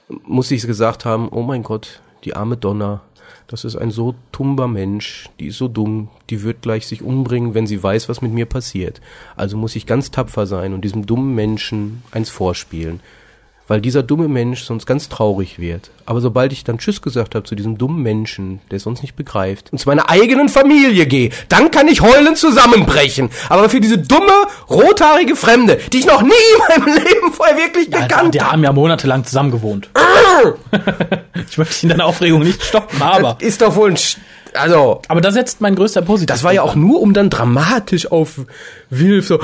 Muss ich gesagt haben, oh mein Gott, die arme Donna, das ist ein so tumber Mensch, die ist so dumm, die wird gleich sich umbringen, wenn sie weiß, was mit mir passiert. Also muss ich ganz tapfer sein und diesem dummen Menschen eins vorspielen. Weil dieser dumme Mensch sonst ganz traurig wird. Aber sobald ich dann Tschüss gesagt habe zu diesem dummen Menschen, der es sonst nicht begreift, und zu meiner eigenen Familie gehe, dann kann ich heulend zusammenbrechen. Aber für diese dumme, rothaarige Fremde, die ich noch nie in meinem Leben vorher wirklich Ja, gekannt die habe. haben ja monatelang zusammen gewohnt. ich möchte in deiner Aufregung nicht stoppen, aber. Das ist doch wohl ein... Also, Aber da setzt mein größter Positiv. das war ja auch nur, um dann dramatisch auf Wilf so,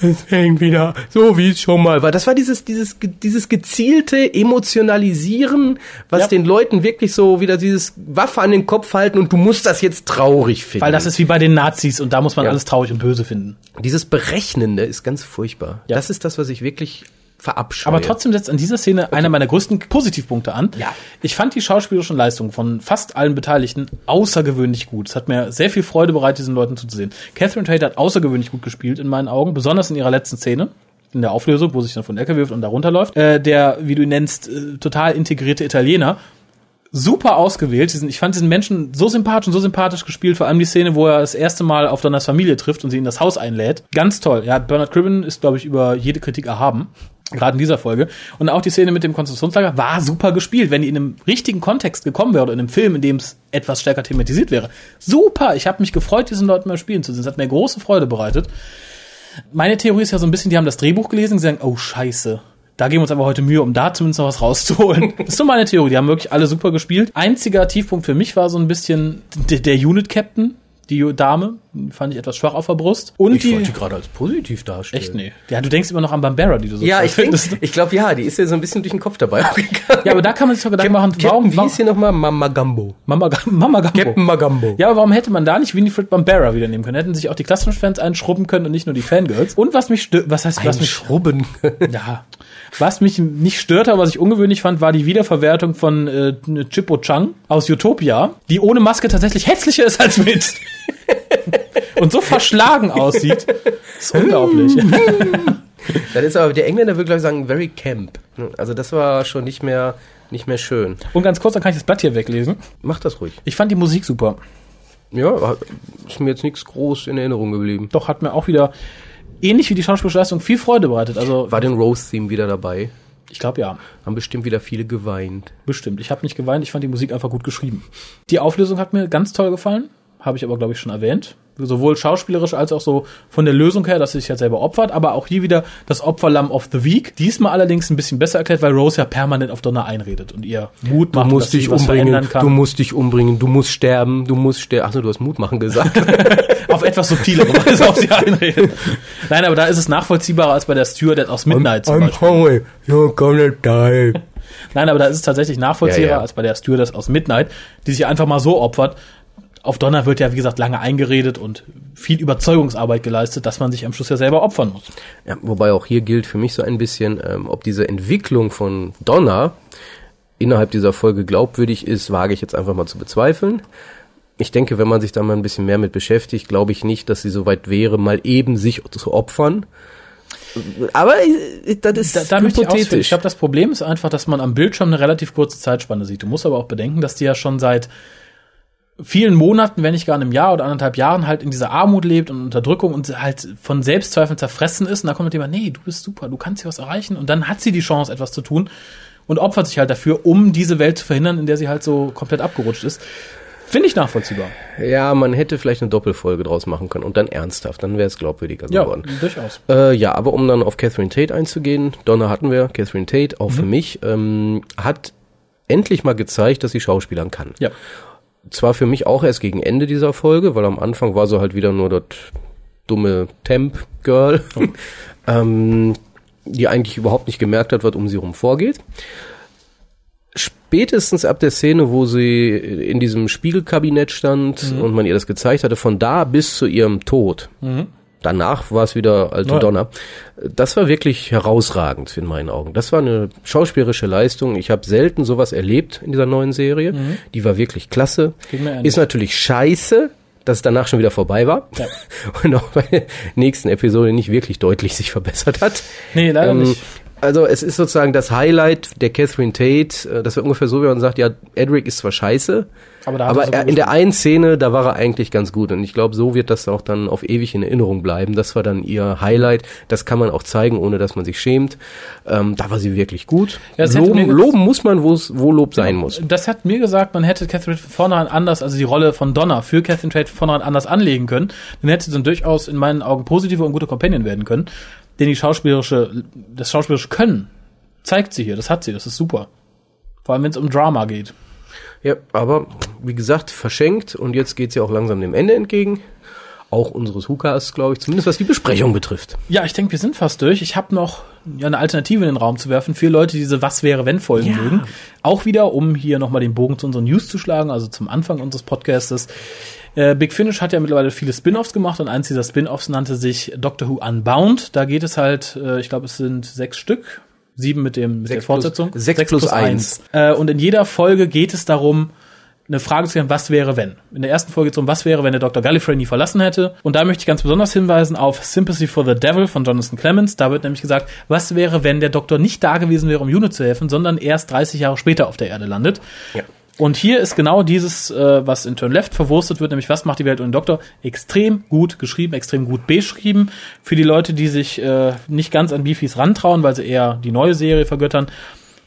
es hängt wieder, so wie es schon mal war. Das war dieses, dieses, dieses gezielte Emotionalisieren, was Ja. den Leuten wirklich so wieder dieses Waffe an den Kopf halten und du musst das jetzt traurig finden. Weil das ist wie bei den Nazis und da muss man Ja. alles traurig und böse finden. dieses Berechnende ist ganz furchtbar. Ja. Das ist das, was ich wirklich verabscheue. Aber trotzdem setzt an dieser Szene einer meiner größten Positivpunkte an. Ja. Ich fand die schauspielerischen Leistungen von fast allen Beteiligten außergewöhnlich gut. Es hat mir sehr viel Freude bereitet, diesen Leuten zuzusehen. Catherine Tate hat außergewöhnlich gut gespielt in meinen Augen, besonders in ihrer letzten Szene. In der Auflösung, wo sich dann von der Ecke wirft und da runterläuft. Äh, der, wie du ihn nennst, äh, total integrierte Italiener. Super ausgewählt. Ich fand diesen Menschen so sympathisch und so sympathisch gespielt. Vor allem die Szene, wo er das erste Mal auf Donners Familie trifft und sie in das Haus einlädt. Ganz toll. Ja, Bernard Cribbin ist, glaube ich, über jede Kritik erhaben. Gerade in dieser Folge. Und auch die Szene mit dem Konzentrationslager war super gespielt. Wenn die in einem richtigen Kontext gekommen wäre oder in einem Film, in dem es etwas stärker thematisiert wäre. Super. Ich habe mich gefreut, diesen Leuten mal spielen zu sehen. Es hat mir große Freude bereitet. Meine Theorie ist ja so ein bisschen, die haben das Drehbuch gelesen und sagen, oh scheiße, da geben wir uns aber heute Mühe, um da zumindest noch was rauszuholen. Das ist so meine Theorie. Die haben wirklich alle super gespielt. Einziger Tiefpunkt für mich war so ein bisschen der, der Unit Captain, die Dame, die fand ich etwas schwach auf der Brust. Und ich die wollte die gerade als positiv darstellen. echt nee. Ja, du denkst immer noch an Bambera, die du so Ja, ich findest. ich glaube, ja, die ist ja so ein bisschen durch den Kopf dabei gegangen. Ja, aber da kann man sich doch Gedanken machen, warum, Captain, wie ist hier nochmal? Mama Gambo. Mama, Mama Gambo. Captain Magambo. Ja, aber warum hätte man da nicht Winifred Bambera wieder nehmen können? Hätten sich auch die klassischen Fans einschrubben können und nicht nur die Fangirls. Und was mich stört, was heißt, was mich Schrubben. Ja. Was mich nicht störte, aber was ich ungewöhnlich fand, war die Wiederverwertung von äh, Chippo Chang aus Utopia, die ohne Maske tatsächlich hässlicher ist als mit. Und so verschlagen aussieht. Das ist unglaublich. Das ist aber, der Engländer würde, glaube ich, sagen, very camp. Also das war schon nicht mehr, nicht mehr schön. Und ganz kurz, dann kann ich das Blatt hier weglesen. Mach das ruhig. Ich fand die Musik super. Ja, ist mir jetzt nichts groß in Erinnerung geblieben. Doch hat mir auch wieder, ähnlich wie die schauspielerische Leistung, viel Freude bereitet. Also, War den Rose-Theme wieder dabei? ich glaube ja. Haben bestimmt wieder viele geweint. Bestimmt. Ich habe nicht geweint, ich fand die Musik einfach gut geschrieben. Die Auflösung hat mir ganz toll gefallen, habe ich aber, glaube ich, schon erwähnt. Sowohl schauspielerisch als auch so von der Lösung her, dass sie sich ja selber opfert, aber auch hier wieder das Opferlamm of the Week. Diesmal allerdings ein bisschen besser erklärt, weil Rose ja permanent auf Donna einredet und ihr Mut Du macht, musst sie dich was umbringen, verändern kann. du musst dich umbringen, du musst sterben, du musst sterben. Achso, du hast Mut machen gesagt. auf etwas subtilere Weise auf sie einredet. Nein, aber da ist es nachvollziehbarer als bei der Stewardess aus Midnight zum Beispiel. hungry, you're gonna die. Nein, aber da ist es tatsächlich nachvollziehbar Ja, ja. als bei der Stewardess aus Midnight, die sich einfach mal so opfert. Auf Donner wird ja, wie gesagt, lange eingeredet und viel Überzeugungsarbeit geleistet, dass man sich am Schluss ja selber opfern muss. Ja, wobei auch hier gilt für mich so ein bisschen, ähm, ob diese Entwicklung von Donna innerhalb dieser Folge glaubwürdig ist, wage ich jetzt einfach mal zu bezweifeln. Ich denke, wenn man sich da mal ein bisschen mehr mit beschäftigt, glaube ich nicht, dass sie so weit wäre, mal eben sich zu opfern. Aber äh, das ist Da, da möchte ich. Ich hypothetisch. glaube, das Problem ist einfach, dass man am Bildschirm eine relativ kurze Zeitspanne sieht. Du musst aber auch bedenken, dass die ja schon seit vielen Monaten, wenn nicht gar einem Jahr oder anderthalb Jahren halt in dieser Armut lebt und Unterdrückung und halt von Selbstzweifeln zerfressen ist. Und da kommt jemand, nee, du bist super, du kannst hier was erreichen. Und dann hat sie die Chance, etwas zu tun und opfert sich halt dafür, um diese Welt zu verhindern, in der sie halt so komplett abgerutscht ist. Finde ich nachvollziehbar. ja, man hätte vielleicht eine Doppelfolge draus machen können und dann ernsthaft, dann wäre es glaubwürdiger Ja, geworden. durchaus. Äh, ja, aber um dann auf Catherine Tate einzugehen, Donna hatten wir, Catherine Tate, auch für mich, ähm, hat endlich mal gezeigt, dass sie Schauspielern kann. Ja. Zwar für mich auch erst gegen Ende dieser Folge, weil am Anfang war sie halt wieder nur das dumme Temp-Girl, ähm, die eigentlich überhaupt nicht gemerkt hat, was um sie rum vorgeht. Spätestens ab der Szene, wo sie in diesem Spiegelkabinett stand und man ihr das gezeigt hatte, von da bis zu ihrem Tod, danach war es wieder alte. Donner. Das war wirklich herausragend in meinen Augen. Das war eine schauspielerische Leistung. Ich habe selten sowas erlebt in dieser neuen Serie. Die war wirklich klasse. Ist natürlich scheiße, dass es danach schon wieder vorbei war. Ja. Und auch bei der nächsten Episode nicht wirklich deutlich sich verbessert hat. Nee, leider Ähm, nicht. Also es ist sozusagen das Highlight der Catherine Tate. äh, Das wäre ungefähr so, wie man sagt, ja, Edric ist zwar scheiße, Aber aber er in der einen Szene, da war er eigentlich ganz gut. Und ich glaube, so wird das auch dann auf ewig in Erinnerung bleiben. Das war dann ihr Highlight. Das kann man auch zeigen, ohne dass man sich schämt. Ähm, da war sie wirklich gut. Ja, loben, loben muss man, wo es wo Lob sein muss. Das hat mir gesagt, man hätte Catherine von vornherein anders, also die Rolle von Donna für Catherine Tate von vornherein anders anlegen können. Dann hätte sie dann durchaus in meinen Augen positive und gute Companion werden können. Denn die schauspielerische, das schauspielerische Können zeigt sie hier. Das hat sie. Das ist super. Vor allem, wenn es um Drama geht. Ja, aber wie gesagt, verschenkt und jetzt geht's ja auch langsam dem Ende entgegen. Auch unseres Hukas, glaube ich, zumindest was die Besprechung betrifft. Ja, ich denke, wir sind fast durch. Ich habe noch ja, eine Alternative in den Raum zu werfen für Leute, die diese Was wäre wenn Folgen Ja. mögen. Auch wieder, um hier nochmal den Bogen zu unseren News zu schlagen, also zum Anfang unseres Podcastes. Äh, Big Finish hat ja mittlerweile viele Spin-offs gemacht und eins dieser Spin-offs nannte sich Doctor Who Unbound. Da geht es halt, äh, ich glaube, es sind sechs Stück, sieben mit dem mit der Sechs plus- Fortsetzung, sechs plus eins. Äh, und in jeder Folge geht es darum, eine Frage zu stellen, was wäre wenn? In der ersten Folge geht es um, was wäre, wenn der Dr. Gallifrey nie verlassen hätte? Und da möchte ich ganz besonders hinweisen auf Sympathy for the Devil von Jonathan Clements. Da wird nämlich gesagt, was wäre, wenn der Doktor nicht da gewesen wäre, um Unit zu helfen, sondern erst 30 Jahre später auf der Erde landet? Ja. Und hier ist genau dieses, äh, was in Turn Left verwurstet wird, nämlich was macht die Welt ohne Doktor, extrem gut geschrieben, extrem gut beschrieben. Für die Leute, die sich äh, nicht ganz an Beefies rantrauen, weil sie eher die neue Serie vergöttern,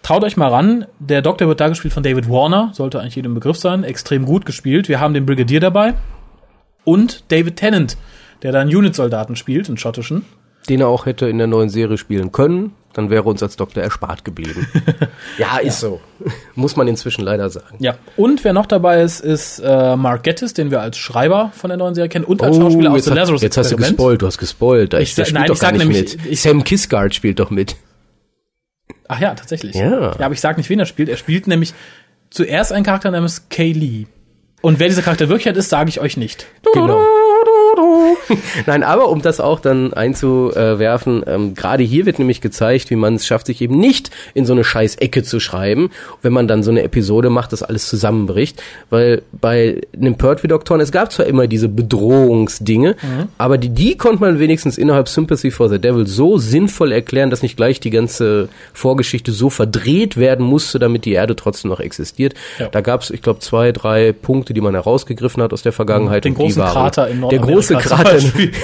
traut euch mal ran. Der Doktor wird da gespielt von David Warner, sollte eigentlich jedem Begriff sein, extrem gut gespielt. Wir haben den Brigadier dabei und David Tennant, der da einen Unit-Soldaten spielt, einen schottischen. Den er auch hätte in der neuen Serie spielen können, dann wäre uns als Doktor erspart geblieben. ja, ist so. Muss man inzwischen leider sagen. Ja. Und wer noch dabei ist, ist äh, Mark Gettis, den wir als Schreiber von der neuen Serie kennen und als Schauspieler aus Oh, The hat, Lazarus jetzt hast du gespoilt, du hast gespoilt. Ich ich, nein, ich sag nicht nämlich- mit. ich- Sam Kisgard spielt doch mit. Ach ja, tatsächlich. Ja. Ja, aber ich sag nicht, wen er spielt. Er spielt nämlich zuerst einen Charakter namens Kay Lee. Und wer dieser Charakter wirklich hat, ist, sage ich euch nicht. Genau. Nein, aber um das auch dann einzuwerfen, ähm, gerade hier wird nämlich gezeigt, wie man es schafft, sich eben nicht in so eine scheiß Ecke zu schreiben, wenn man dann so eine Episode macht, dass alles zusammenbricht. Weil bei einem Pertwee-Doktoren, es gab zwar immer diese Bedrohungsdinge, aber die, die konnte man wenigstens innerhalb Sympathy for the Devil so sinnvoll erklären, dass nicht gleich die ganze Vorgeschichte so verdreht werden musste, damit die Erde trotzdem noch existiert. Ja. Da gab es, ich glaube, zwei, drei Punkte, die man herausgegriffen hat aus der Vergangenheit. Den und die großen waren- Krater in Der große Beispiel.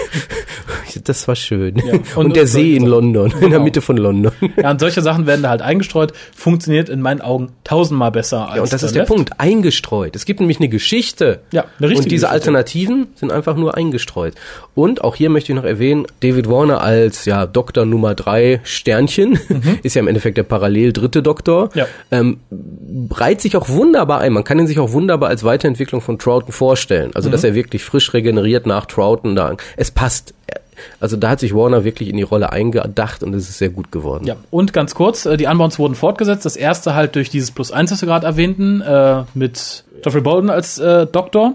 Das war schön. Und- Und, der und- See in London, in der Genau. Mitte von London. Ja, und solche Sachen werden da halt eingestreut. Funktioniert in meinen Augen tausendmal besser als Ja, und das ist der Left. Punkt, eingestreut. Es gibt nämlich eine Geschichte. Ja, eine richtige Und diese Geschichte. Alternativen sind einfach nur eingestreut. Und auch hier möchte ich noch erwähnen, David Warner als ja Doktor Nummer drei Sternchen, ist ja im Endeffekt der parallel dritte Doktor, Ja. ähm, reiht sich auch wunderbar ein. Man kann ihn sich auch wunderbar als Weiterentwicklung von Troughton vorstellen. Also, dass er wirklich frisch regeneriert nach Troughton da. Es passt. Also da hat sich Warner wirklich in die Rolle eingedacht und es ist sehr gut geworden. Ja, und ganz kurz, äh, die Unbounds wurden fortgesetzt. Das erste halt durch dieses Plus eins, das wir gerade erwähnten, äh, mit Geoffrey Bolden als äh, Doktor.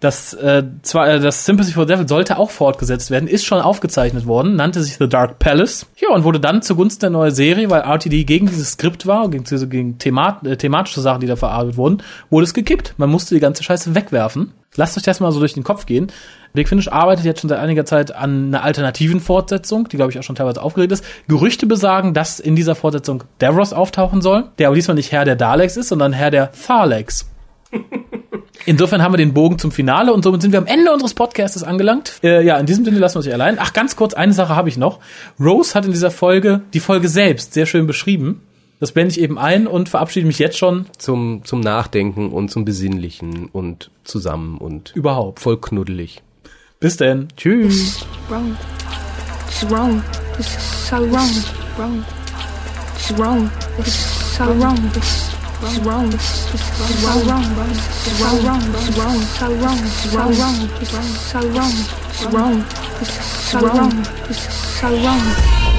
Das, äh, zwar, äh, das Sympathy for the Devil sollte auch fortgesetzt werden, ist schon aufgezeichnet worden, nannte sich The Dark Palace. Ja, und wurde dann zugunsten der neuen Serie, weil RTD gegen dieses Skript war, gegen, gegen themat, äh, thematische Sachen, die da verarbeitet wurden, wurde es gekippt. Man musste die ganze Scheiße wegwerfen. Lasst euch das mal so durch den Kopf gehen. Big Finish arbeitet jetzt schon seit einiger Zeit an einer alternativen Fortsetzung, die glaube ich auch schon teilweise aufgeregt ist. Gerüchte besagen, dass in dieser Fortsetzung Davros auftauchen soll, der aber diesmal nicht Herr der Daleks ist, sondern Herr der Tharlex. Insofern haben wir den Bogen zum Finale und somit sind wir am Ende unseres Podcastes angelangt. Äh, ja, in diesem Sinne lassen wir uns nicht allein. Ach, ganz kurz, eine Sache habe ich noch. Rose hat in dieser Folge die Folge selbst sehr schön beschrieben. Das blende ich eben ein und verabschiede mich jetzt schon Zum, zum Nachdenken und zum Besinnlichen und zusammen und überhaupt. voll knuddelig. Bis denn. Tschüss. wrong. It's wrong. Is so wrong. Wrong. It's wrong. Is so wrong. This is wrong. This is so wrong. It's so wrong. It's wrong. So wrong. It's so wrong. It's so wrong. It's wrong. This is so wrong. This is so wrong.